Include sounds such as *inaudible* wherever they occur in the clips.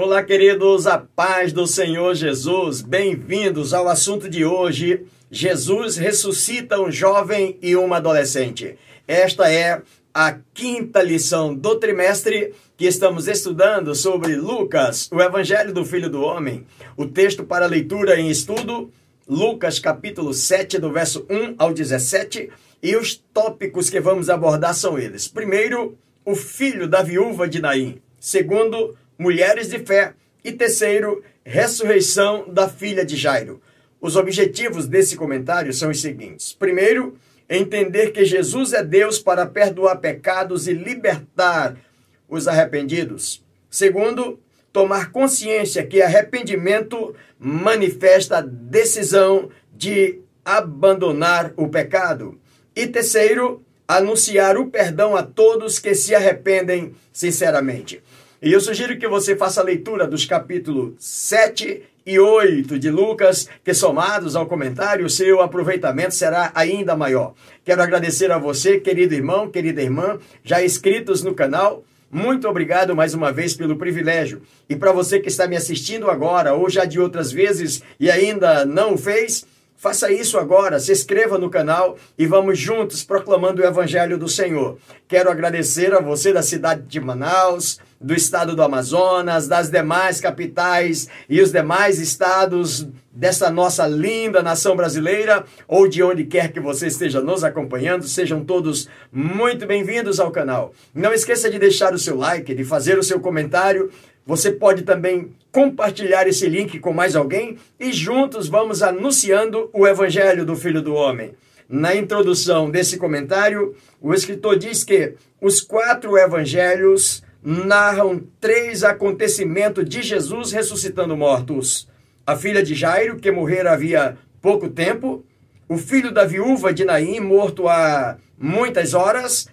Olá, queridos, a paz do Senhor Jesus. Bem-vindos ao assunto de hoje. Jesus ressuscita um jovem e uma adolescente. Esta é a quinta lição do trimestre que estamos estudando sobre Lucas, o Evangelho do Filho do Homem. O texto para leitura em estudo, Lucas capítulo 7, do verso 1 ao 17, e os tópicos que vamos abordar são eles. Primeiro, o filho da viúva de Naim. Segundo, mulheres de fé. E terceiro, ressurreição da filha de Jairo. Os objetivos desse comentário são os seguintes: primeiro, entender que Jesus é Deus para perdoar pecados e libertar os arrependidos. Segundo, tomar consciência que arrependimento manifesta a decisão de abandonar o pecado. E terceiro, anunciar o perdão a todos que se arrependem sinceramente. E eu sugiro que você faça a leitura dos capítulos 7 e 8 de Lucas, que somados ao comentário, o seu aproveitamento será ainda maior. Quero agradecer a você, querido irmão, querida irmã, já inscritos no canal. Muito obrigado mais uma vez pelo privilégio. E para você que está me assistindo agora ou já de outras vezes e ainda não fez, Faça isso agora, se inscreva no canal e vamos juntos proclamando o Evangelho do Senhor. Quero agradecer a você da cidade de Manaus, do estado do Amazonas, das demais capitais e os demais estados dessa nossa linda nação brasileira, ou de onde quer que você esteja nos acompanhando, sejam todos muito bem-vindos ao canal. Não esqueça de deixar o seu like, de fazer o seu comentário você pode também compartilhar esse link com mais alguém e juntos vamos anunciando o Evangelho do Filho do Homem. Na introdução desse comentário, o escritor diz que os quatro evangelhos narram três acontecimentos de Jesus ressuscitando mortos: a filha de Jairo, que morrera havia pouco tempo, o filho da viúva de Naim, morto há muitas horas,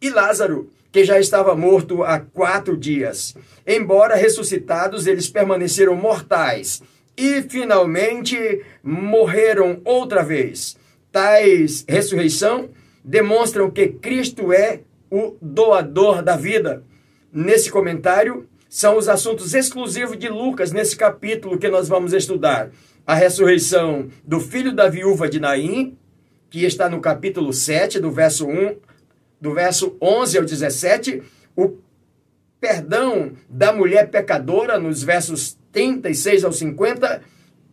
e Lázaro, que já estava morto há quatro dias. Embora ressuscitados, eles permaneceram mortais e finalmente morreram outra vez. Tais ressurreição demonstram que Cristo é o doador da vida. Nesse comentário, são os assuntos exclusivos de Lucas nesse capítulo que nós vamos estudar. A ressurreição do filho da viúva de Naim, que está no capítulo 7, do verso 1 do verso 11 ao 17, o perdão da mulher pecadora, nos versos 36 ao 50,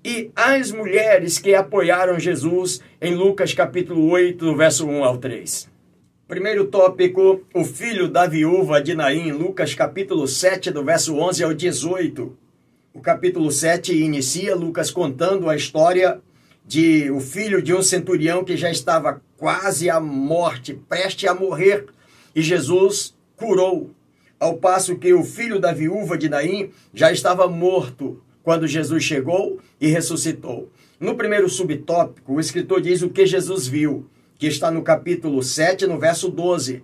e as mulheres que apoiaram Jesus em Lucas capítulo 8, do verso 1 ao 3. Primeiro tópico, o filho da viúva de Naim, Lucas capítulo 7, do verso 11 ao 18. O capítulo 7 inicia Lucas contando a história de o filho de um centurião que já estava quase à morte, preste a morrer, e Jesus curou, ao passo que o filho da viúva de Naim já estava morto quando Jesus chegou e ressuscitou. No primeiro subtópico, o escritor diz o que Jesus viu, que está no capítulo 7, no verso 12.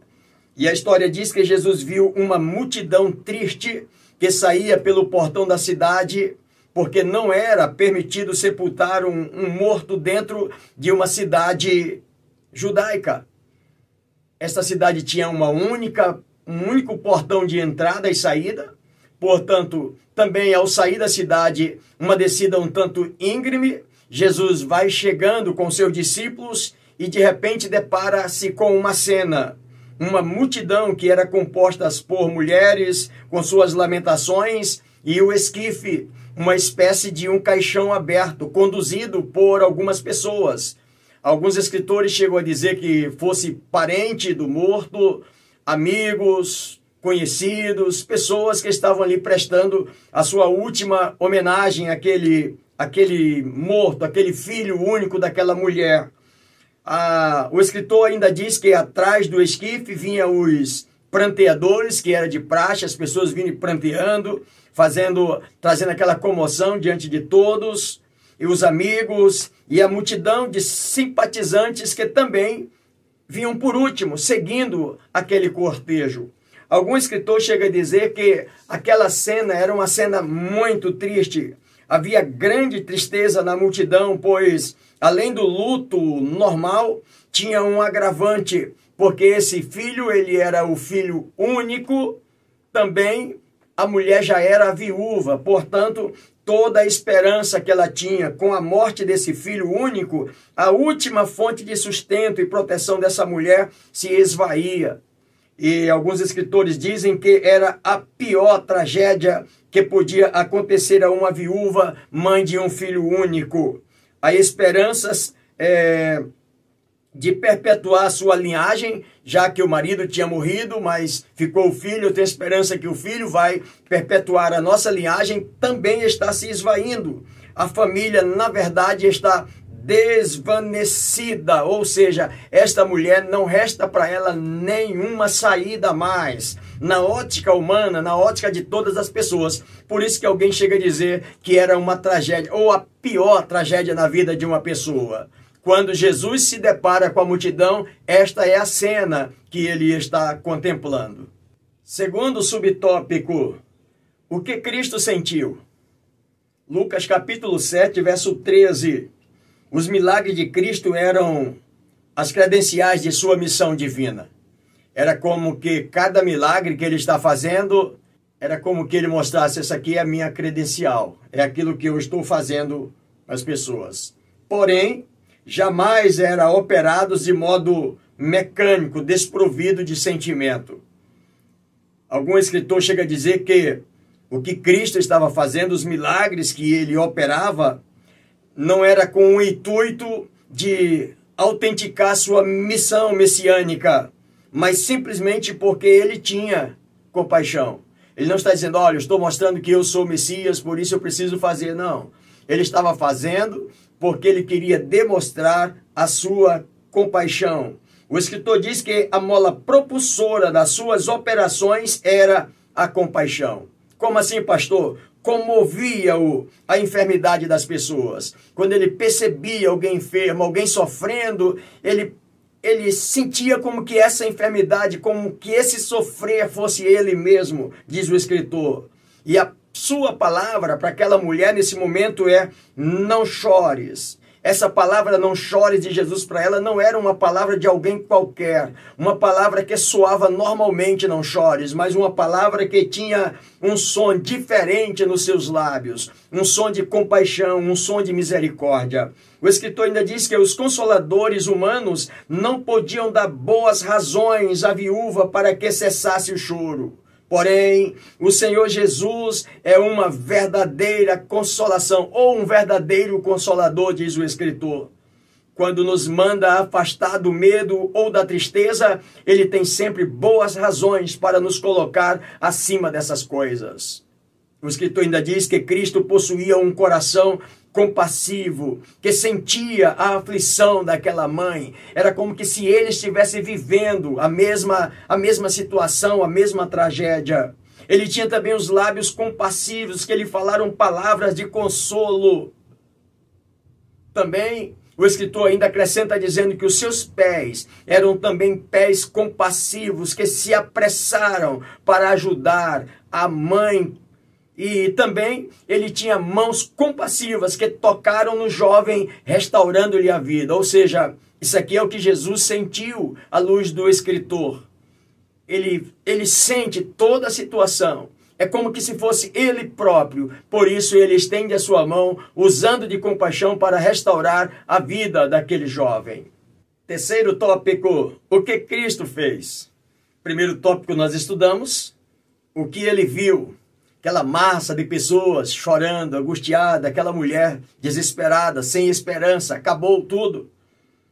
E a história diz que Jesus viu uma multidão triste que saía pelo portão da cidade porque não era permitido sepultar um, um morto dentro de uma cidade judaica. Esta cidade tinha uma única, um único portão de entrada e saída, portanto, também ao sair da cidade, uma descida um tanto íngreme, Jesus vai chegando com seus discípulos e de repente depara-se com uma cena. Uma multidão que era composta por mulheres com suas lamentações e o esquife uma espécie de um caixão aberto, conduzido por algumas pessoas. Alguns escritores chegam a dizer que fosse parente do morto, amigos, conhecidos, pessoas que estavam ali prestando a sua última homenagem àquele, àquele morto, aquele filho único daquela mulher. Ah, o escritor ainda diz que atrás do esquife vinham os pranteadores, que era de praxe, as pessoas vinham pranteando, fazendo, trazendo aquela comoção diante de todos, e os amigos, e a multidão de simpatizantes que também vinham por último, seguindo aquele cortejo. Algum escritor chega a dizer que aquela cena era uma cena muito triste. Havia grande tristeza na multidão, pois, além do luto normal, tinha um agravante, porque esse filho, ele era o filho único, também a mulher já era viúva, portanto, toda a esperança que ela tinha com a morte desse filho único, a última fonte de sustento e proteção dessa mulher se esvaía. E alguns escritores dizem que era a pior tragédia que podia acontecer a uma viúva, mãe de um filho único. A esperanças é, de perpetuar sua linhagem, já que o marido tinha morrido, mas ficou o filho, eu tenho esperança que o filho vai perpetuar a nossa linhagem, também está se esvaindo. A família, na verdade, está desvanecida, ou seja, esta mulher não resta para ela nenhuma saída mais. Na ótica humana, na ótica de todas as pessoas. Por isso que alguém chega a dizer que era uma tragédia, ou a pior tragédia na vida de uma pessoa. Quando Jesus se depara com a multidão, esta é a cena que ele está contemplando. Segundo subtópico, o que Cristo sentiu? Lucas capítulo 7, verso 13. Os milagres de Cristo eram as credenciais de sua missão divina. Era como que cada milagre que ele está fazendo era como que ele mostrasse: essa aqui é a minha credencial, é aquilo que eu estou fazendo às pessoas. Porém, jamais era operados de modo mecânico, desprovido de sentimento. Algum escritor chega a dizer que o que Cristo estava fazendo, os milagres que ele operava, não era com o intuito de autenticar sua missão messiânica, mas simplesmente porque ele tinha compaixão. Ele não está dizendo, olha, eu estou mostrando que eu sou Messias, por isso eu preciso fazer. Não. Ele estava fazendo porque ele queria demonstrar a sua compaixão. O escritor diz que a mola propulsora das suas operações era a compaixão. Como assim, pastor? Comovia-o a enfermidade das pessoas. Quando ele percebia alguém enfermo, alguém sofrendo, ele, ele sentia como que essa enfermidade, como que esse sofrer fosse ele mesmo, diz o escritor. E a sua palavra para aquela mulher nesse momento é: não chores. Essa palavra não chores de Jesus para ela não era uma palavra de alguém qualquer, uma palavra que soava normalmente não chores, mas uma palavra que tinha um som diferente nos seus lábios, um som de compaixão, um som de misericórdia. O escritor ainda diz que os consoladores humanos não podiam dar boas razões à viúva para que cessasse o choro. Porém, o Senhor Jesus é uma verdadeira consolação, ou um verdadeiro consolador, diz o Escritor. Quando nos manda afastar do medo ou da tristeza, ele tem sempre boas razões para nos colocar acima dessas coisas. O escritor ainda diz que Cristo possuía um coração compassivo, que sentia a aflição daquela mãe. Era como que se ele estivesse vivendo a mesma, a mesma situação, a mesma tragédia. Ele tinha também os lábios compassivos, que lhe falaram palavras de consolo. Também o escritor ainda acrescenta dizendo que os seus pés eram também pés compassivos, que se apressaram para ajudar a mãe e também ele tinha mãos compassivas que tocaram no jovem, restaurando-lhe a vida. Ou seja, isso aqui é o que Jesus sentiu à luz do escritor. Ele, ele sente toda a situação. É como que se fosse ele próprio. Por isso ele estende a sua mão, usando de compaixão para restaurar a vida daquele jovem. Terceiro tópico: o que Cristo fez? Primeiro tópico nós estudamos o que ele viu aquela massa de pessoas chorando, angustiada, aquela mulher desesperada, sem esperança, acabou tudo.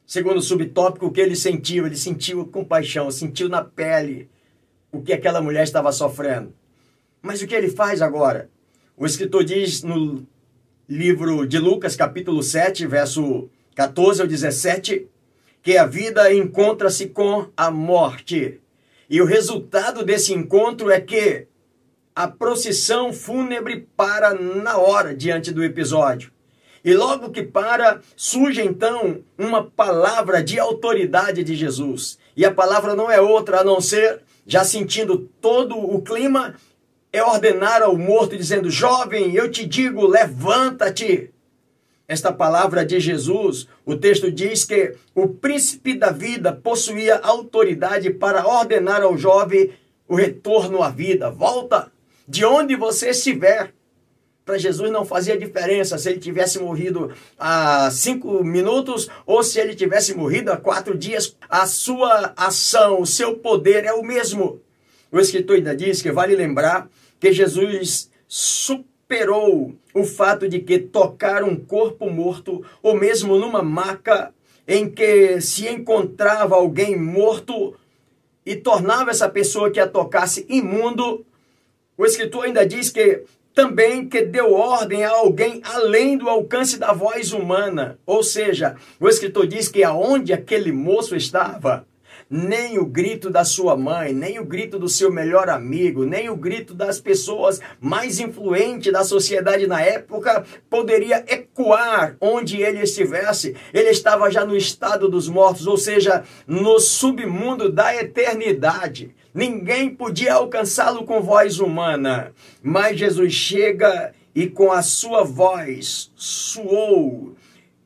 Segundo o subtópico, o que ele sentiu? Ele sentiu compaixão, sentiu na pele o que aquela mulher estava sofrendo. Mas o que ele faz agora? O escritor diz no livro de Lucas, capítulo 7, verso 14 ao 17, que a vida encontra-se com a morte. E o resultado desse encontro é que a procissão fúnebre para na hora diante do episódio. E logo que para, surge então uma palavra de autoridade de Jesus. E a palavra não é outra a não ser, já sentindo todo o clima, é ordenar ao morto, dizendo: Jovem, eu te digo, levanta-te. Esta palavra de Jesus, o texto diz que o príncipe da vida possuía autoridade para ordenar ao jovem o retorno à vida. Volta, de onde você estiver. Para Jesus não fazia diferença se ele tivesse morrido há cinco minutos ou se ele tivesse morrido há quatro dias. A sua ação, o seu poder é o mesmo. O escritor ainda diz que vale lembrar que Jesus superou o fato de que tocar um corpo morto ou mesmo numa maca em que se encontrava alguém morto e tornava essa pessoa que a tocasse imundo. O escritor ainda diz que também que deu ordem a alguém além do alcance da voz humana. Ou seja, o escritor diz que aonde aquele moço estava, nem o grito da sua mãe, nem o grito do seu melhor amigo, nem o grito das pessoas mais influentes da sociedade na época poderia ecoar onde ele estivesse. Ele estava já no estado dos mortos, ou seja, no submundo da eternidade. Ninguém podia alcançá-lo com voz humana, mas Jesus chega e com a sua voz suou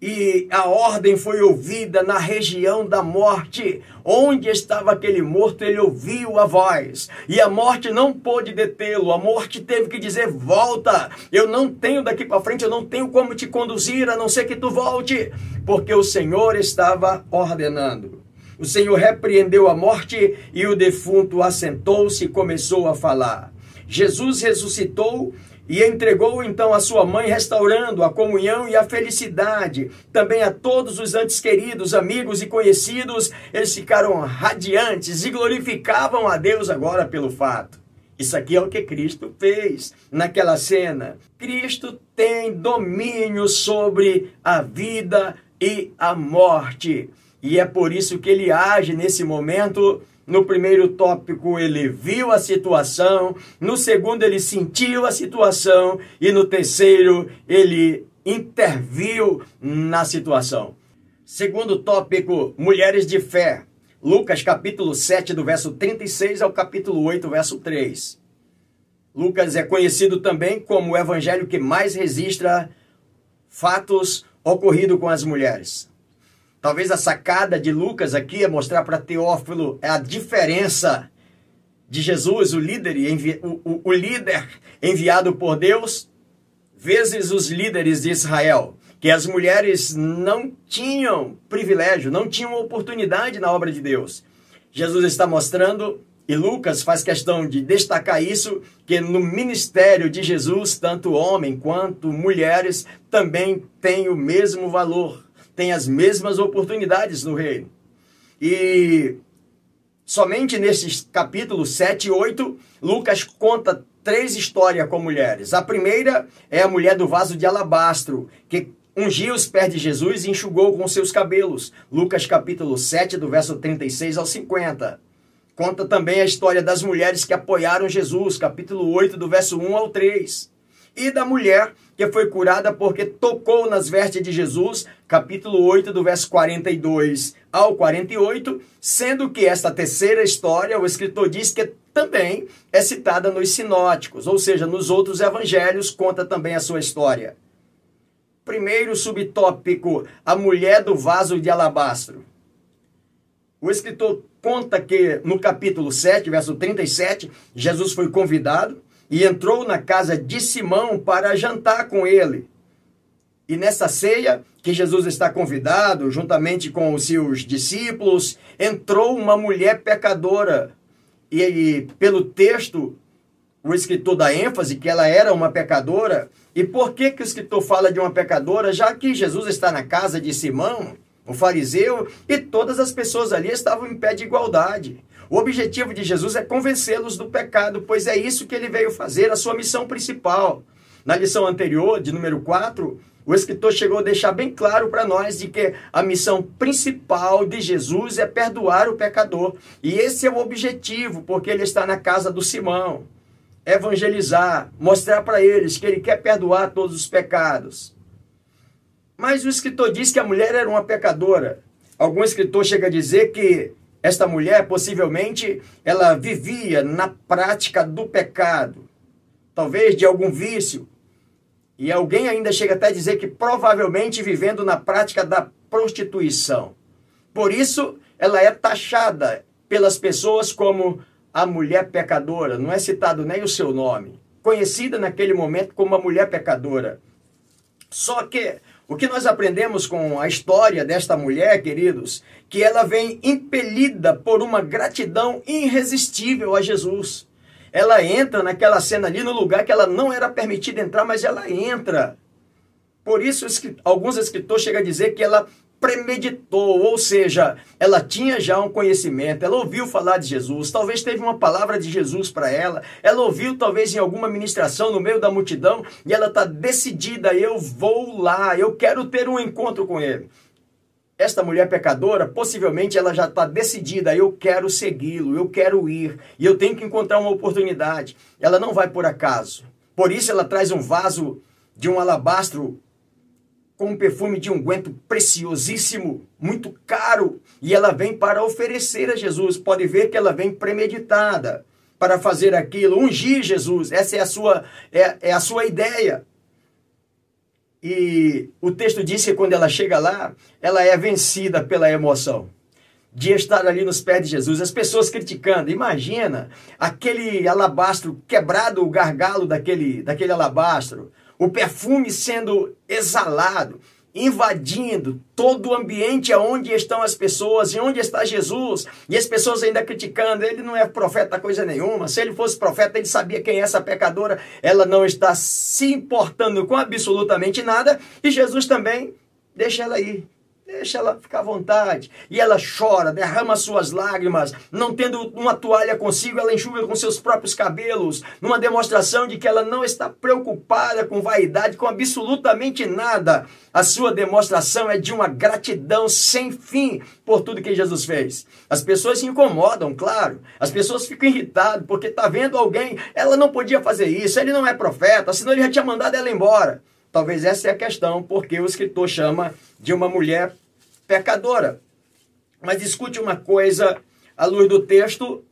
e a ordem foi ouvida na região da morte. Onde estava aquele morto, ele ouviu a voz. E a morte não pôde detê-lo. A morte teve que dizer: Volta, eu não tenho daqui para frente, eu não tenho como te conduzir, a não ser que tu volte. Porque o Senhor estava ordenando. O Senhor repreendeu a morte e o defunto assentou-se e começou a falar. Jesus ressuscitou e entregou então a sua mãe, restaurando a comunhão e a felicidade. Também a todos os antes queridos, amigos e conhecidos, eles ficaram radiantes e glorificavam a Deus agora pelo fato. Isso aqui é o que Cristo fez naquela cena. Cristo tem domínio sobre a vida e a morte. E é por isso que ele age nesse momento. No primeiro tópico, ele viu a situação. No segundo, ele sentiu a situação. E no terceiro, ele interviu na situação. Segundo tópico, mulheres de fé. Lucas capítulo 7, do verso 36 ao capítulo 8, verso 3. Lucas é conhecido também como o evangelho que mais registra fatos ocorridos com as mulheres. Talvez a sacada de Lucas aqui é mostrar para Teófilo a diferença de Jesus, o líder, o, o líder enviado por Deus, vezes os líderes de Israel, que as mulheres não tinham privilégio, não tinham oportunidade na obra de Deus. Jesus está mostrando, e Lucas faz questão de destacar isso, que no ministério de Jesus, tanto homem quanto mulheres também têm o mesmo valor tem as mesmas oportunidades no reino. E somente nesses capítulos 7 e 8, Lucas conta três histórias com mulheres. A primeira é a mulher do vaso de alabastro, que ungiu os pés de Jesus e enxugou com seus cabelos. Lucas capítulo 7, do verso 36 ao 50. Conta também a história das mulheres que apoiaram Jesus, capítulo 8, do verso 1 ao 3 e da mulher que foi curada porque tocou nas vestes de Jesus, capítulo 8, do verso 42 ao 48, sendo que esta terceira história, o escritor diz que também é citada nos sinóticos, ou seja, nos outros evangelhos conta também a sua história. Primeiro subtópico, a mulher do vaso de alabastro. O escritor conta que no capítulo 7, verso 37, Jesus foi convidado e entrou na casa de Simão para jantar com ele. E nessa ceia, que Jesus está convidado, juntamente com os seus discípulos, entrou uma mulher pecadora. E, pelo texto, o escritor dá ênfase que ela era uma pecadora. E por que, que o escritor fala de uma pecadora? Já que Jesus está na casa de Simão, o fariseu, e todas as pessoas ali estavam em pé de igualdade. O objetivo de Jesus é convencê-los do pecado, pois é isso que ele veio fazer, a sua missão principal. Na lição anterior, de número 4, o escritor chegou a deixar bem claro para nós de que a missão principal de Jesus é perdoar o pecador. E esse é o objetivo, porque ele está na casa do Simão. Evangelizar, mostrar para eles que ele quer perdoar todos os pecados. Mas o escritor diz que a mulher era uma pecadora. Algum escritor chega a dizer que esta mulher, possivelmente, ela vivia na prática do pecado, talvez de algum vício. E alguém ainda chega até a dizer que provavelmente vivendo na prática da prostituição. Por isso, ela é taxada pelas pessoas como a mulher pecadora, não é citado nem o seu nome. conhecida naquele momento como uma mulher pecadora. Só que o que nós aprendemos com a história desta mulher, queridos, que ela vem impelida por uma gratidão irresistível a Jesus. Ela entra naquela cena ali no lugar que ela não era permitida entrar, mas ela entra. Por isso, alguns escritores chegam a dizer que ela premeditou, ou seja, ela tinha já um conhecimento, ela ouviu falar de Jesus, talvez teve uma palavra de Jesus para ela, ela ouviu talvez em alguma ministração no meio da multidão e ela está decidida: eu vou lá, eu quero ter um encontro com ele. Esta mulher pecadora, possivelmente ela já está decidida, eu quero segui-lo, eu quero ir, e eu tenho que encontrar uma oportunidade. Ela não vai por acaso. Por isso ela traz um vaso de um alabastro com um perfume de unguento preciosíssimo, muito caro, e ela vem para oferecer a Jesus. Pode ver que ela vem premeditada para fazer aquilo, ungir Jesus. Essa é a sua é, é a sua ideia. E o texto diz que quando ela chega lá, ela é vencida pela emoção de estar ali nos pés de Jesus, as pessoas criticando. Imagina aquele alabastro quebrado, o gargalo daquele, daquele alabastro, o perfume sendo exalado, invadindo todo o ambiente aonde estão as pessoas e onde está Jesus, e as pessoas ainda criticando, ele não é profeta coisa nenhuma. Se ele fosse profeta, ele sabia quem é essa pecadora. Ela não está se importando com absolutamente nada, e Jesus também deixa ela ir. Deixa ela ficar à vontade. E ela chora, derrama suas lágrimas. Não tendo uma toalha consigo, ela enxuga com seus próprios cabelos. Numa demonstração de que ela não está preocupada com vaidade, com absolutamente nada. A sua demonstração é de uma gratidão sem fim por tudo que Jesus fez. As pessoas se incomodam, claro. As pessoas ficam irritadas porque está vendo alguém. Ela não podia fazer isso. Ele não é profeta, senão ele já tinha mandado ela embora. Talvez essa é a questão, porque o escritor chama de uma mulher pecadora. Mas escute uma coisa à luz do texto: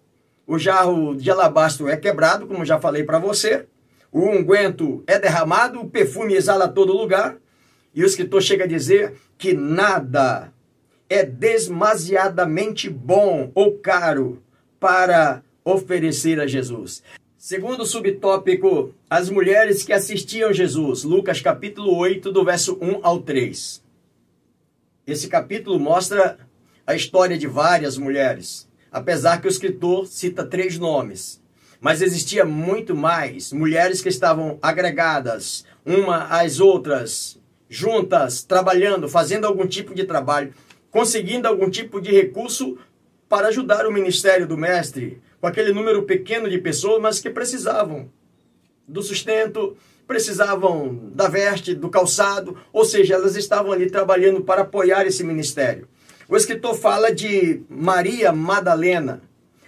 o jarro de alabastro é quebrado, como já falei para você, o unguento é derramado, o perfume exala todo lugar, e o escritor chega a dizer que nada é demasiadamente bom ou caro para oferecer a Jesus. Segundo subtópico, as mulheres que assistiam Jesus, Lucas capítulo 8, do verso 1 ao 3. Esse capítulo mostra a história de várias mulheres, apesar que o escritor cita três nomes. Mas existia muito mais mulheres que estavam agregadas uma às outras, juntas, trabalhando, fazendo algum tipo de trabalho, conseguindo algum tipo de recurso para ajudar o ministério do mestre, com aquele número pequeno de pessoas, mas que precisavam do sustento, precisavam da veste, do calçado, ou seja, elas estavam ali trabalhando para apoiar esse ministério. O escritor fala de Maria Madalena.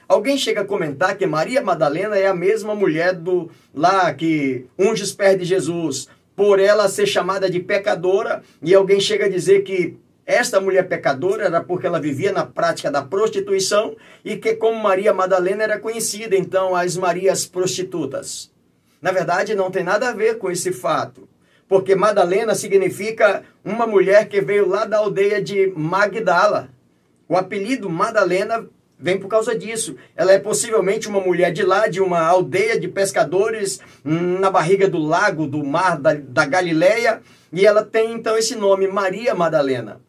Alguém chega a comentar que Maria Madalena é a mesma mulher do lá que unge os pés de Jesus, por ela ser chamada de pecadora, e alguém chega a dizer que esta mulher pecadora era porque ela vivia na prática da prostituição e que como Maria Madalena era conhecida então as Marias prostitutas. Na verdade, não tem nada a ver com esse fato, porque Madalena significa uma mulher que veio lá da aldeia de Magdala. O apelido Madalena vem por causa disso. Ela é possivelmente uma mulher de lá, de uma aldeia de pescadores na barriga do lago, do mar da, da Galileia, e ela tem então esse nome, Maria Madalena.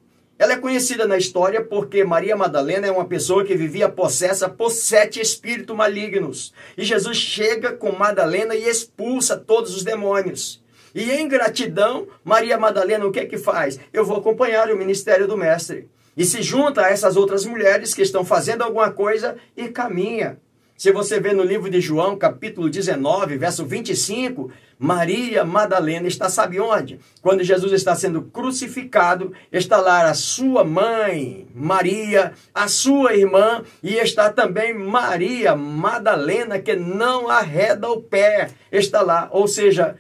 Ela é conhecida na história porque Maria Madalena é uma pessoa que vivia possessa por sete espíritos malignos. E Jesus chega com Madalena e expulsa todos os demônios. E em gratidão, Maria Madalena o que é que faz? Eu vou acompanhar o ministério do mestre. E se junta a essas outras mulheres que estão fazendo alguma coisa e caminha. Se você vê no livro de João, capítulo 19, verso 25, Maria Madalena está, sabe onde? Quando Jesus está sendo crucificado, está lá a sua mãe, Maria, a sua irmã, e está também Maria Madalena, que não arreda o pé, está lá. Ou seja,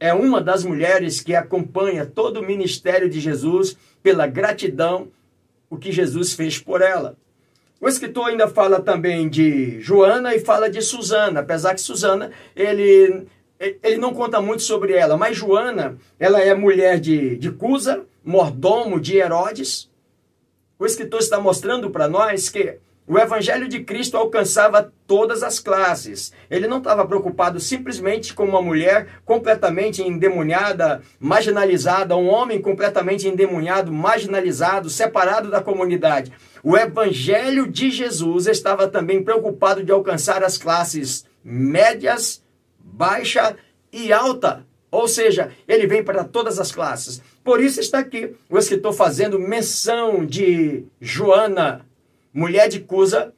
é uma das mulheres que acompanha todo o ministério de Jesus pela gratidão, o que Jesus fez por ela. O escritor ainda fala também de Joana e fala de Susana, apesar que Susana, ele, ele não conta muito sobre ela, mas Joana, ela é mulher de, de Cusa, mordomo de Herodes. O escritor está mostrando para nós que O evangelho de Cristo alcançava todas as classes. Ele não estava preocupado simplesmente com uma mulher completamente endemoniada, marginalizada, um homem completamente endemoniado, marginalizado, separado da comunidade. O evangelho de Jesus estava também preocupado de alcançar as classes médias, baixa e alta. Ou seja, ele vem para todas as classes. Por isso está aqui o escritor fazendo menção de Joana, mulher de Cusa,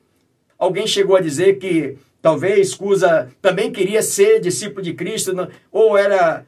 alguém chegou a dizer que talvez Cusa também queria ser discípulo de Cristo, ou era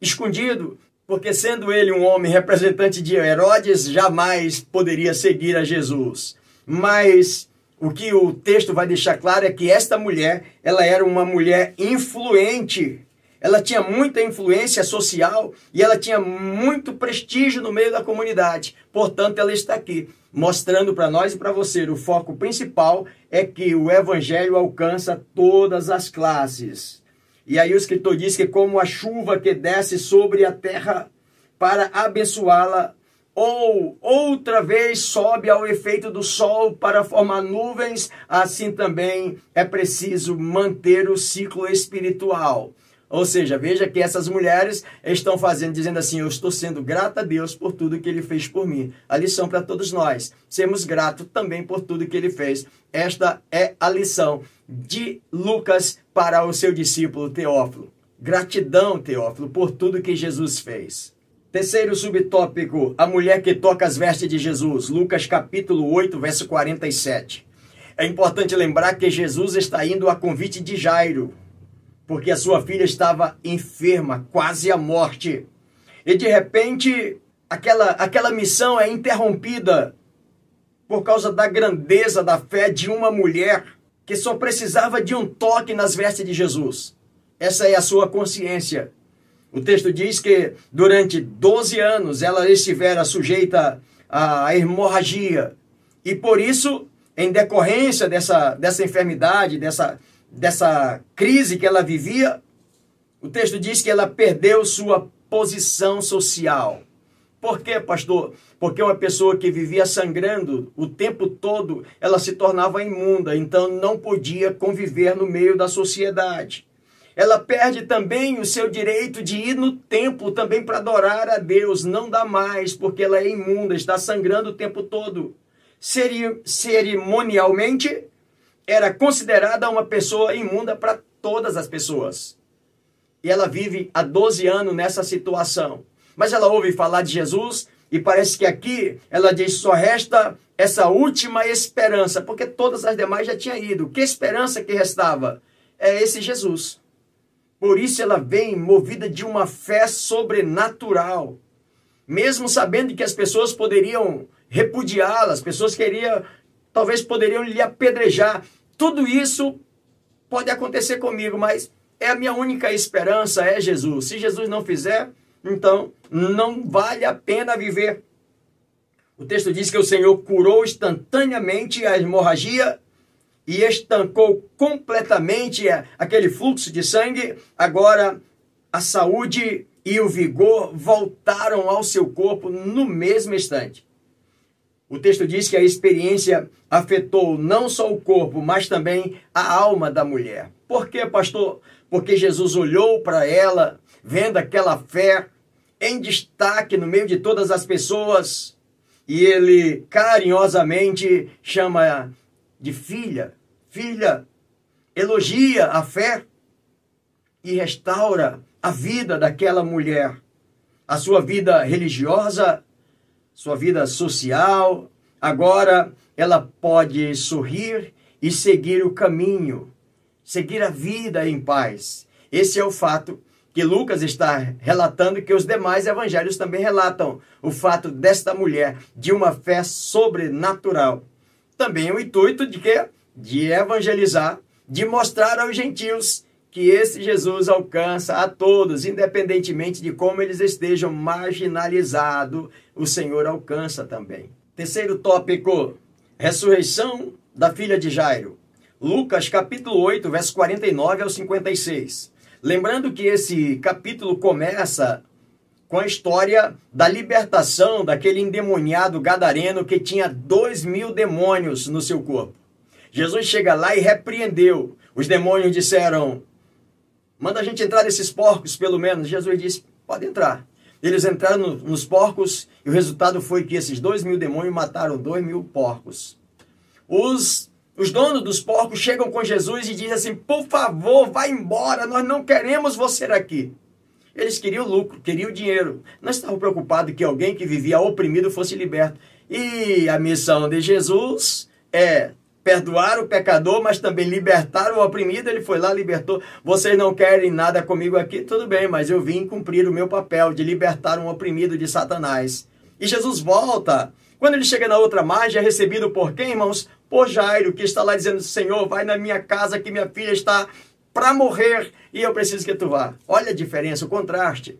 escondido, porque sendo ele um homem representante de Herodes, jamais poderia seguir a Jesus. Mas o que o texto vai deixar claro é que esta mulher, ela era uma mulher influente ela tinha muita influência social e ela tinha muito prestígio no meio da comunidade. Portanto, ela está aqui, mostrando para nós e para você o foco principal é que o evangelho alcança todas as classes. E aí o escritor diz que como a chuva que desce sobre a terra para abençoá-la, ou outra vez sobe ao efeito do sol para formar nuvens, assim também é preciso manter o ciclo espiritual. Ou seja, veja que essas mulheres estão fazendo, dizendo assim: Eu estou sendo grata a Deus por tudo que Ele fez por mim. A lição para todos nós: sermos gratos também por tudo que Ele fez. Esta é a lição de Lucas para o seu discípulo Teófilo. Gratidão, Teófilo, por tudo que Jesus fez. Terceiro subtópico: a mulher que toca as vestes de Jesus. Lucas capítulo 8, verso 47. É importante lembrar que Jesus está indo a convite de Jairo, porque a sua filha estava enferma, quase à morte. E de repente, aquela, aquela missão é interrompida por causa da grandeza da fé de uma mulher que só precisava de um toque nas vestes de Jesus. Essa é a sua consciência. O texto diz que durante 12 anos ela estivera sujeita à hemorragia. E por isso, em decorrência dessa, dessa enfermidade, dessa, dessa crise que ela vivia, o texto diz que ela perdeu sua posição social. Por quê, pastor? Porque uma pessoa que vivia sangrando o tempo todo, ela se tornava imunda, então não podia conviver no meio da sociedade. Ela perde também o seu direito de ir no templo também para adorar a Deus. Não dá mais, porque ela é imunda, está sangrando o tempo todo. Cerimonialmente, era considerada uma pessoa imunda para todas as pessoas. E ela vive há 12 anos nessa situação. Mas ela ouve falar de Jesus e parece que aqui ela diz só resta essa última esperança, porque todas as demais já tinham ido. Que esperança que restava? É esse Jesus. Por isso ela vem movida de uma fé sobrenatural. Mesmo sabendo que as pessoas poderiam repudiá-la, as pessoas queriam talvez poderiam lhe apedrejar. Tudo isso pode acontecer comigo, mas é a minha única esperança, é Jesus. Se Jesus não fizer, então não vale a pena viver. O texto diz que o Senhor curou instantaneamente a hemorragia e estancou completamente aquele fluxo de sangue. Agora a saúde e o vigor voltaram ao seu corpo no mesmo instante. O texto diz que a experiência afetou não só o corpo, mas também a alma da mulher. Por quê, pastor? Porque Jesus olhou para ela, vendo aquela fé em destaque no meio de todas as pessoas, e ele carinhosamente chama de filha, filha, elogia a fé e restaura a vida daquela mulher, a sua vida religiosa, sua vida social. Agora ela pode sorrir e seguir o caminho, seguir a vida em paz. Esse é o fato que Lucas está relatando que os demais evangelhos também relatam o fato desta mulher de uma fé sobrenatural. Também o intuito de que de evangelizar, de mostrar aos gentios que esse Jesus alcança a todos, independentemente de como eles estejam marginalizados, o Senhor alcança também. Terceiro tópico: ressurreição da filha de Jairo. Lucas capítulo 8, verso 49 ao 56. Lembrando que esse capítulo começa com a história da libertação daquele endemoniado gadareno que tinha dois mil demônios no seu corpo. Jesus chega lá e repreendeu. Os demônios disseram: Manda a gente entrar nesses porcos, pelo menos. Jesus disse: Pode entrar. Eles entraram no, nos porcos e o resultado foi que esses dois mil demônios mataram dois mil porcos. Os, os donos dos porcos chegam com Jesus e dizem assim: Por favor, vá embora, nós não queremos você aqui. Eles queriam lucro, queriam dinheiro. Não estavam preocupados que alguém que vivia oprimido fosse liberto. E a missão de Jesus é perdoar o pecador, mas também libertar o oprimido. Ele foi lá, libertou. Vocês não querem nada comigo aqui? Tudo bem, mas eu vim cumprir o meu papel de libertar um oprimido de Satanás. E Jesus volta. Quando ele chega na outra margem, é recebido por quem, irmãos? Por Jairo, que está lá dizendo: Senhor, vai na minha casa que minha filha está para morrer e eu preciso que tu vá. Olha a diferença, o contraste.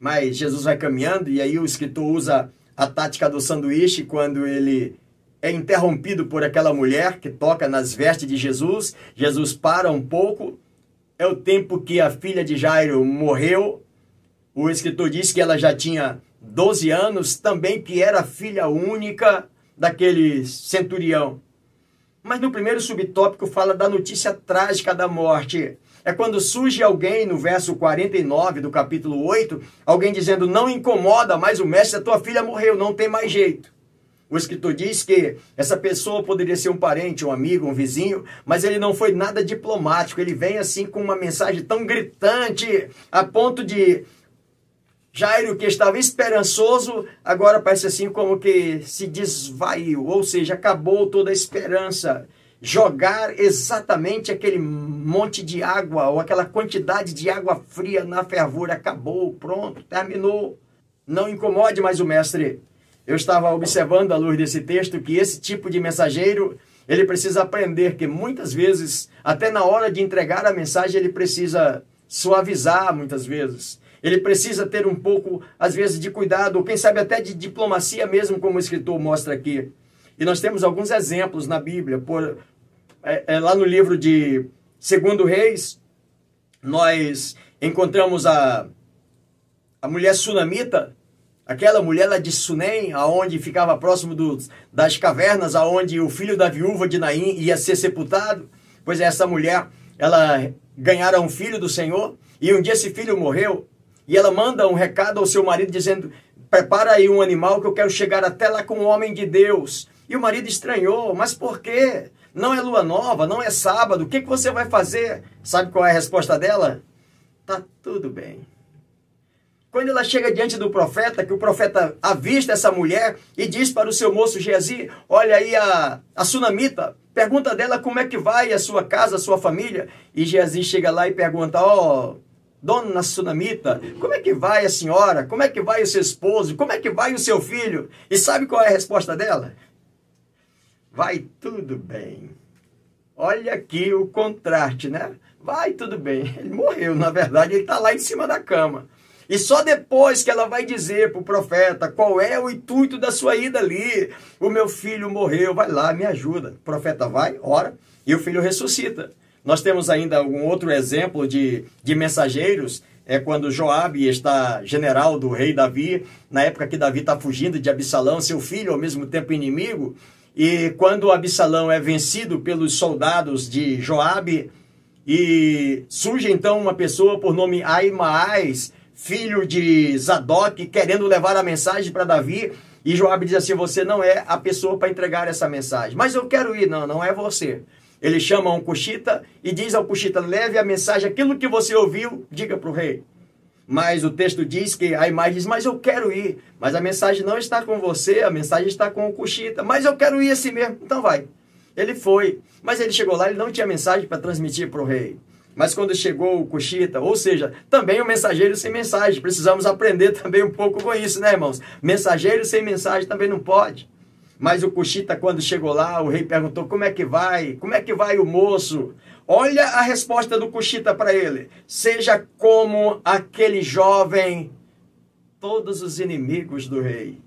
Mas Jesus vai caminhando e aí o escritor usa a tática do sanduíche quando ele é interrompido por aquela mulher que toca nas vestes de Jesus. Jesus para um pouco. É o tempo que a filha de Jairo morreu. O escritor diz que ela já tinha 12 anos, também que era filha única daquele centurião. Mas no primeiro subtópico fala da notícia trágica da morte. É quando surge alguém no verso 49 do capítulo 8, alguém dizendo: Não incomoda mais o mestre, a tua filha morreu, não tem mais jeito. O escritor diz que essa pessoa poderia ser um parente, um amigo, um vizinho, mas ele não foi nada diplomático. Ele vem assim com uma mensagem tão gritante, a ponto de Jairo, que estava esperançoso, agora parece assim como que se desvaiu, ou seja, acabou toda a esperança. Jogar exatamente aquele monte de água ou aquela quantidade de água fria na fervura, acabou, pronto, terminou. Não incomode mais o mestre. Eu estava observando à luz desse texto que esse tipo de mensageiro, ele precisa aprender que muitas vezes, até na hora de entregar a mensagem, ele precisa suavizar muitas vezes ele precisa ter um pouco, às vezes, de cuidado, ou quem sabe até de diplomacia mesmo, como o escritor mostra aqui. E nós temos alguns exemplos na Bíblia. Por, é, é, lá no livro de Segundo Reis, nós encontramos a, a mulher sunamita, aquela mulher lá de Sunem, aonde ficava próximo das cavernas, aonde o filho da viúva de Naim ia ser sepultado. Pois é, essa mulher, ela ganhara um filho do Senhor, e um dia esse filho morreu, e ela manda um recado ao seu marido dizendo: Prepara aí um animal que eu quero chegar até lá com o um homem de Deus. E o marido estranhou: Mas por quê? Não é lua nova, não é sábado, o que, que você vai fazer? Sabe qual é a resposta dela? Tá tudo bem. Quando ela chega diante do profeta, que o profeta avista essa mulher e diz para o seu moço Geazi: Olha aí a, a sunamita, pergunta dela como é que vai a sua casa, a sua família. E Geazi chega lá e pergunta: Ó. Oh, Dona Sunamita, como é que vai a senhora? Como é que vai o seu esposo? Como é que vai o seu filho? E sabe qual é a resposta dela? Vai tudo bem. Olha aqui o contraste, né? Vai tudo bem. Ele morreu, na verdade, ele está lá em cima da cama. E só depois que ela vai dizer para o profeta qual é o intuito da sua ida ali. O meu filho morreu, vai lá, me ajuda. O profeta vai, ora, e o filho ressuscita. Nós temos ainda um outro exemplo de, de mensageiros, é quando Joabe está general do rei Davi, na época que Davi está fugindo de Absalão, seu filho, ao mesmo tempo inimigo, e quando Absalão é vencido pelos soldados de Joabe, e surge então uma pessoa por nome Aimaas, filho de Zadok, querendo levar a mensagem para Davi, e Joabe diz assim: Você não é a pessoa para entregar essa mensagem. Mas eu quero ir. Não, não é você. Ele chama um cuxita e diz ao cuxita: leve a mensagem, aquilo que você ouviu, diga para o rei. Mas o texto diz que a imagem diz: Mas eu quero ir. Mas a mensagem não está com você, a mensagem está com o cuxita. Mas eu quero ir assim mesmo. Então vai. Ele foi. Mas ele chegou lá, ele não tinha mensagem para transmitir para o rei. Mas quando chegou o Cuxita, ou seja, também o mensageiro sem mensagem. Precisamos aprender *laughs* também um pouco com isso, né, irmãos? Mensageiro sem mensagem também não pode. Mas o Cuxita, quando chegou lá, o rei perguntou: como é que vai? Como é que vai o moço? Olha a resposta do Cuxita para ele: seja como aquele jovem, todos os inimigos do rei.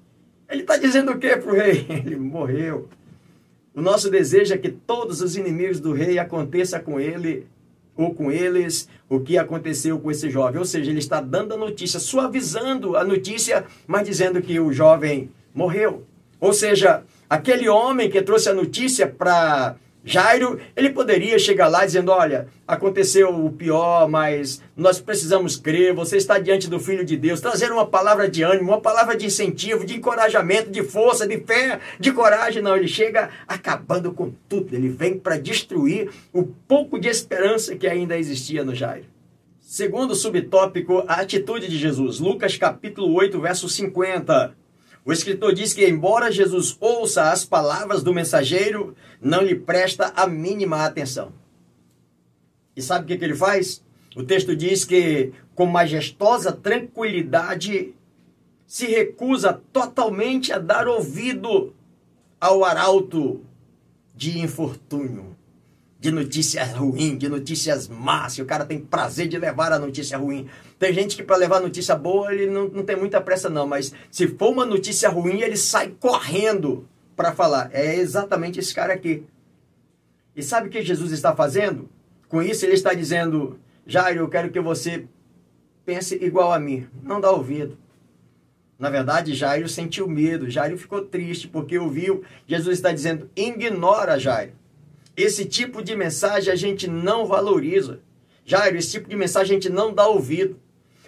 Ele está dizendo o que para o rei? *laughs* Ele morreu. O nosso desejo é que todos os inimigos do rei aconteça com ele ou com eles o que aconteceu com esse jovem. Ou seja, ele está dando a notícia, suavizando a notícia, mas dizendo que o jovem morreu. Ou seja, aquele homem que trouxe a notícia para Jairo, ele poderia chegar lá dizendo: Olha, aconteceu o pior, mas nós precisamos crer. Você está diante do Filho de Deus, trazer uma palavra de ânimo, uma palavra de incentivo, de encorajamento, de força, de fé, de coragem. Não, ele chega acabando com tudo. Ele vem para destruir o pouco de esperança que ainda existia no Jairo. Segundo subtópico, a atitude de Jesus. Lucas capítulo 8, verso 50. O escritor diz que, embora Jesus ouça as palavras do mensageiro, não lhe presta a mínima atenção. E sabe o que, ele faz? O texto diz que, com majestosa tranquilidade, se recusa totalmente a dar ouvido ao arauto de infortúnio de notícias ruins, de notícias más, o cara tem prazer de levar a notícia ruim. Tem gente que para levar notícia boa ele não, não tem muita pressa não, mas se for uma notícia ruim ele sai correndo para falar. É exatamente esse cara aqui. E sabe o que Jesus está fazendo? Com isso ele está dizendo, Jairo, eu quero que você pense igual a mim, não dá ouvido. Na verdade, Jairo sentiu medo, Jairo ficou triste porque ouviu. Jesus está dizendo: ignora Jairo. Esse tipo de mensagem a gente não valoriza. Jairo, esse tipo de mensagem a gente não dá ouvido.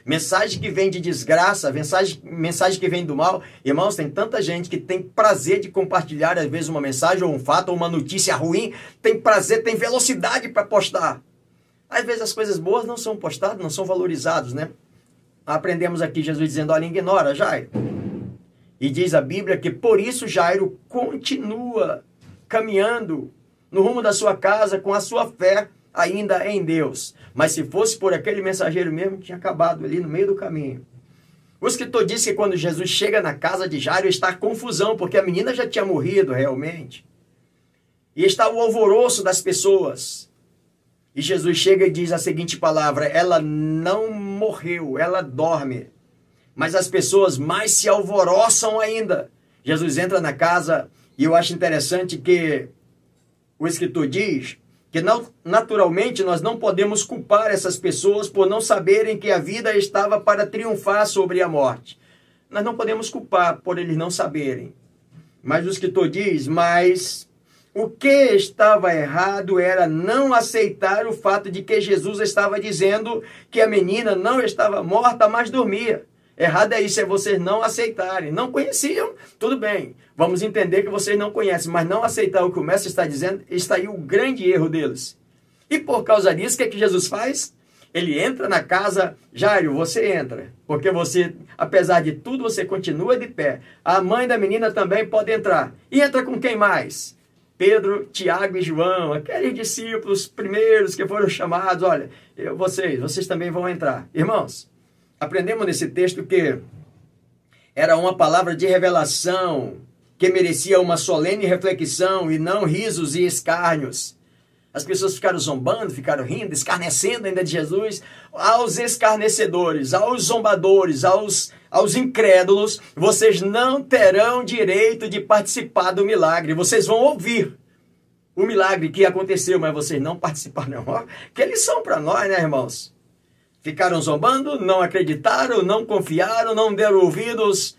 Mensagem que vem de desgraça, mensagem, mensagem que vem do mal. Irmãos, tem tanta gente que tem prazer de compartilhar, às vezes, uma mensagem ou um fato ou uma notícia ruim. Tem prazer, tem velocidade para postar. Às vezes as coisas boas não são postadas, não são valorizadas, né? Aprendemos aqui Jesus dizendo: olha, ignora, Jairo. E diz a Bíblia que por isso Jairo continua caminhando no rumo da sua casa com a sua fé ainda em Deus. Mas se fosse por aquele mensageiro mesmo, tinha acabado ali no meio do caminho. O escritor disse que quando Jesus chega na casa de Jairo está confusão, porque a menina já tinha morrido realmente. E está o alvoroço das pessoas. E Jesus chega e diz a seguinte palavra: ela não morreu, ela dorme. Mas as pessoas mais se alvoroçam ainda. Jesus entra na casa e eu acho interessante que o escritor diz que naturalmente nós não podemos culpar essas pessoas por não saberem que a vida estava para triunfar sobre a morte. Nós não podemos culpar por eles não saberem. Mas o escritor diz: Mas o que estava errado era não aceitar o fato de que Jesus estava dizendo que a menina não estava morta, mas dormia. Errado é isso, é vocês não aceitarem. Não conheciam, tudo bem. Vamos entender que vocês não conhecem, mas não aceitar o que o mestre está dizendo, está aí o grande erro deles. E por causa disso, o que, é que Jesus faz? Ele entra na casa, Jairo, você entra, porque você, apesar de tudo, você continua de pé. A mãe da menina também pode entrar. E entra com quem mais? Pedro, Tiago e João, aqueles discípulos primeiros que foram chamados. Olha, eu, vocês, vocês também vão entrar. Irmãos, aprendemos nesse texto que era uma palavra de revelação que merecia uma solene reflexão e não risos e escárnios. As pessoas ficaram zombando, ficaram rindo, escarnecendo ainda de Jesus. Aos escarnecedores, aos zombadores, aos, aos incrédulos, vocês não terão direito de participar do milagre. Vocês vão ouvir o milagre que aconteceu, mas vocês não participaram. *laughs* Que lição para nós, né, irmãos? Ficaram zombando, não acreditaram, não confiaram, não deram ouvidos,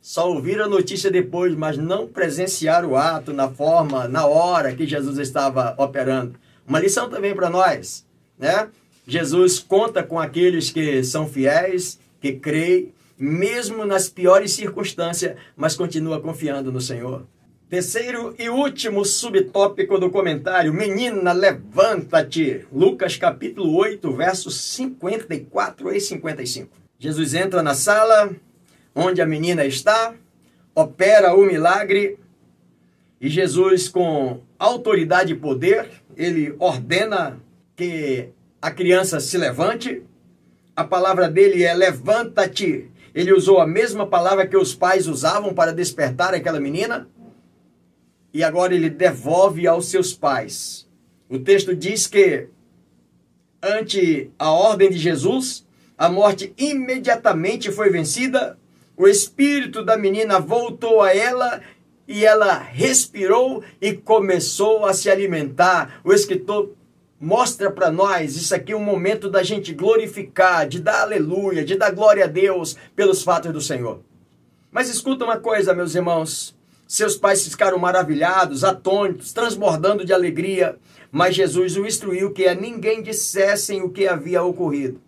só ouviram a notícia depois, mas não presenciaram o ato na forma, na hora que Jesus estava operando. Uma lição também para nós, né? Jesus conta com aqueles que são fiéis, que creem, mesmo nas piores circunstâncias, mas continua confiando no Senhor. Terceiro e último subtópico do comentário: Menina, levanta-te. Lucas capítulo 8, versos 54 e 55. Jesus entra na sala onde a menina está, opera o milagre e Jesus, com autoridade e poder, ele ordena que a criança se levante. A palavra dele é levanta-te. Ele usou a mesma palavra que os pais usavam para despertar aquela menina e agora ele devolve aos seus pais. O texto diz que, ante a ordem de Jesus, a morte imediatamente foi vencida, o espírito da menina voltou a ela e ela respirou e começou a se alimentar. O escritor mostra para nós isso aqui é um momento da gente glorificar, de dar aleluia, de dar glória a Deus pelos fatos do Senhor. Mas escuta uma coisa, meus irmãos. Seus pais ficaram maravilhados, atônitos, transbordando de alegria, mas Jesus o instruiu que a ninguém dissessem o que havia ocorrido.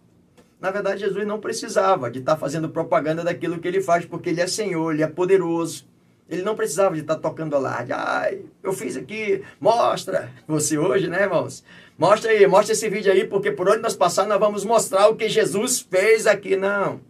Na verdade, Jesus não precisava de estar fazendo propaganda daquilo que ele faz, porque ele é Senhor, ele é poderoso. Ele não precisava de estar tocando alarde. Ai, eu fiz aqui, mostra. Você hoje, né, irmãos? Mostra aí, mostra esse vídeo aí, porque por onde nós passar, nós vamos mostrar o que Jesus fez aqui. Não.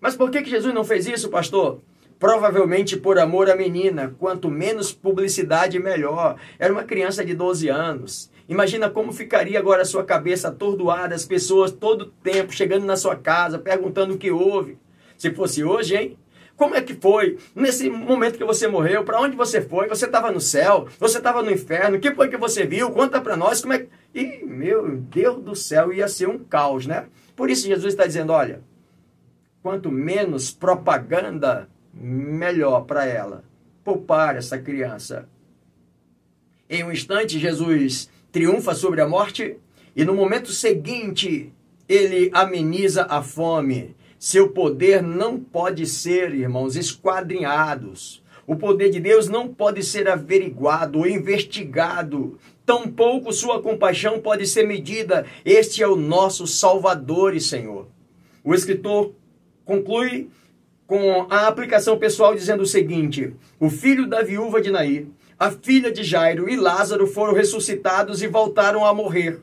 Mas por que, que Jesus não fez isso, pastor? Provavelmente por amor à menina. Quanto menos publicidade, melhor. Era uma criança de 12 anos. Imagina como ficaria agora a sua cabeça atordoada, as pessoas todo tempo chegando na sua casa, perguntando o que houve. Se fosse hoje, hein? Como é que foi? Nesse momento que você morreu, para onde você foi? Você estava no céu? Você estava no inferno? O que foi que você viu? Conta para nós como é. E, meu Deus do céu, ia ser um caos, né? Por isso Jesus está dizendo, olha, quanto menos propaganda, melhor para ela. Poupar essa criança. Em um instante, Jesus triunfa sobre a morte e no momento seguinte, ele ameniza a fome. Seu poder não pode ser, irmãos, esquadrinhados. O poder de Deus não pode ser averiguado ou investigado. Tampouco sua compaixão pode ser medida. Este é o nosso Salvador e Senhor. O escritor conclui com a aplicação pessoal dizendo o seguinte: O filho da viúva de Naí, a filha de Jairo e Lázaro foram ressuscitados e voltaram a morrer.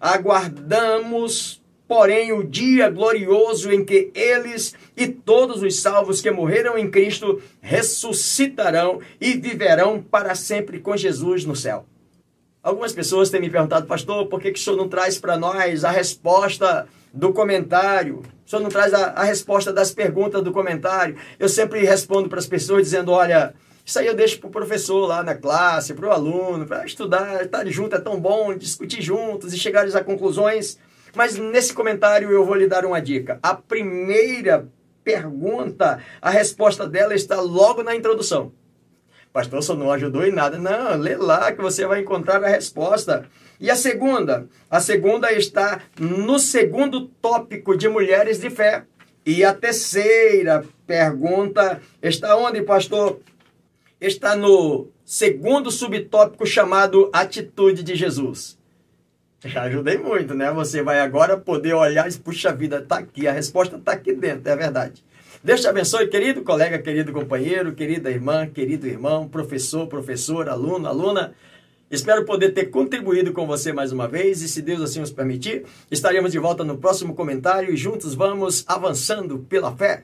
Aguardamos porém o dia glorioso em que eles e todos os salvos que morreram em Cristo ressuscitarão e viverão para sempre com Jesus no céu. Algumas pessoas têm me perguntado, pastor, por que, que o senhor não traz para nós a resposta do comentário? O senhor não traz a, a resposta das perguntas do comentário? Eu sempre respondo para as pessoas dizendo, olha, isso aí eu deixo para o professor lá na classe, para o aluno, para estudar, estar junto é tão bom, discutir juntos e chegar a conclusões mas nesse comentário eu vou lhe dar uma dica. A primeira pergunta, a resposta dela está logo na introdução. Pastor, só não ajudou em nada. Não, lê lá que você vai encontrar a resposta. E a segunda? A segunda está no segundo tópico de mulheres de fé. E a terceira pergunta está onde, pastor? Está no segundo subtópico chamado Atitude de Jesus. Já ajudei muito, né? Você vai agora poder olhar e puxa vida, tá aqui, a resposta tá aqui dentro, é verdade. Deus te abençoe, querido colega, querido companheiro, querida irmã, querido irmão, professor, professor, aluno, aluna. Espero poder ter contribuído com você mais uma vez e, se Deus assim nos permitir, estaremos de volta no próximo comentário e juntos vamos avançando pela fé.